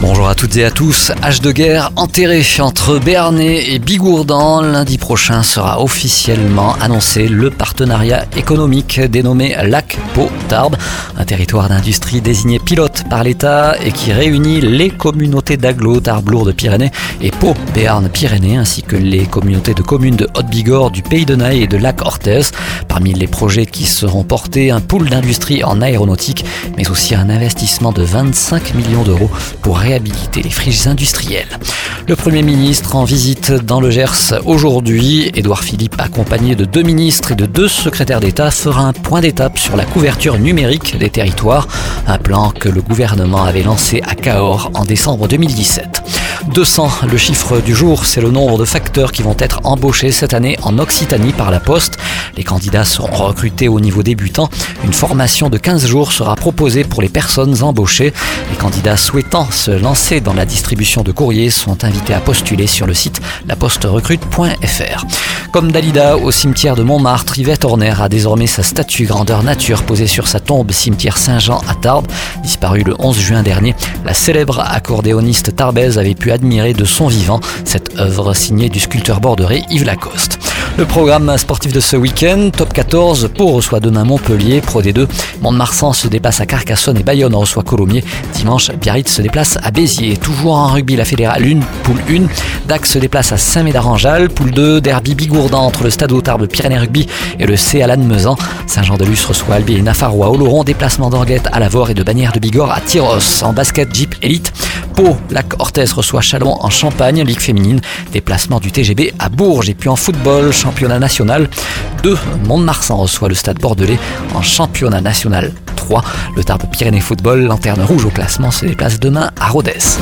Bonjour à toutes et à tous. H de guerre enterré entre Béarnais et Bigourdan. Lundi prochain sera officiellement annoncé le partenariat économique dénommé Lac Pau Tarbes, un territoire d'industrie désigné pilote par l'État et qui réunit les communautés d'Aglo, Tarbes Lourdes Pyrénées et Pau Béarn Pyrénées ainsi que les communautés de communes de Haute-Bigorre, du Pays de Naï et de Lac Orthez. Parmi les projets qui seront portés, un pool d'industrie en aéronautique, mais aussi un investissement de 25 millions d'euros pour réhabiliter les friches industrielles. Le Premier ministre en visite dans le Gers aujourd'hui, Édouard Philippe accompagné de deux ministres et de deux secrétaires d'État fera un point d'étape sur la couverture numérique des territoires, un plan que le gouvernement avait lancé à Cahors en décembre 2017. 200, le chiffre du jour, c'est le nombre de facteurs qui vont être embauchés cette année en Occitanie par la Poste. Les candidats seront recrutés au niveau débutant. Une formation de 15 jours sera proposée pour les personnes embauchées. Les candidats souhaitant se lancer dans la distribution de courriers sont invités à postuler sur le site laposterecrute.fr. Comme Dalida au cimetière de Montmartre, Yvette Horner a désormais sa statue grandeur nature posée sur sa tombe cimetière Saint-Jean à Tarbes. Disparue le 11 juin dernier, la célèbre accordéoniste tarbaise avait pu admirer de son vivant cette œuvre signée du sculpteur borderais Yves Lacoste. Le programme sportif de ce week-end, top 14, Pau reçoit demain Montpellier, Pro D2, Mont-de-Marsan se déplace à Carcassonne et Bayonne reçoit Colomiers. Dimanche, Biarritz se déplace à Béziers. Toujours en rugby, la fédérale 1, poule 1. Dax se déplace à Saint-Médard-en-Jalles, poule 2, derby Bigourdan entre le Stade Tarbes Pyrénées Rugby et le C Alan Mezan. Saint-Jean-de-Luz reçoit Albi et Nafarrois Oloron, déplacement d'Orguette à Lavore et de Bannière de Bigorre à Tyros. En basket Jeep Elite, Pau, Lac Orthez reçoit Chalon en Champagne, Ligue féminine, déplacement du TGB à Bourges et puis en football, championnat national 2, Mont-de-Marsan reçoit le stade bordelais en championnat national 3. Le Tarbes Pyrénées Football, lanterne rouge au classement, se déplace demain à Rodez.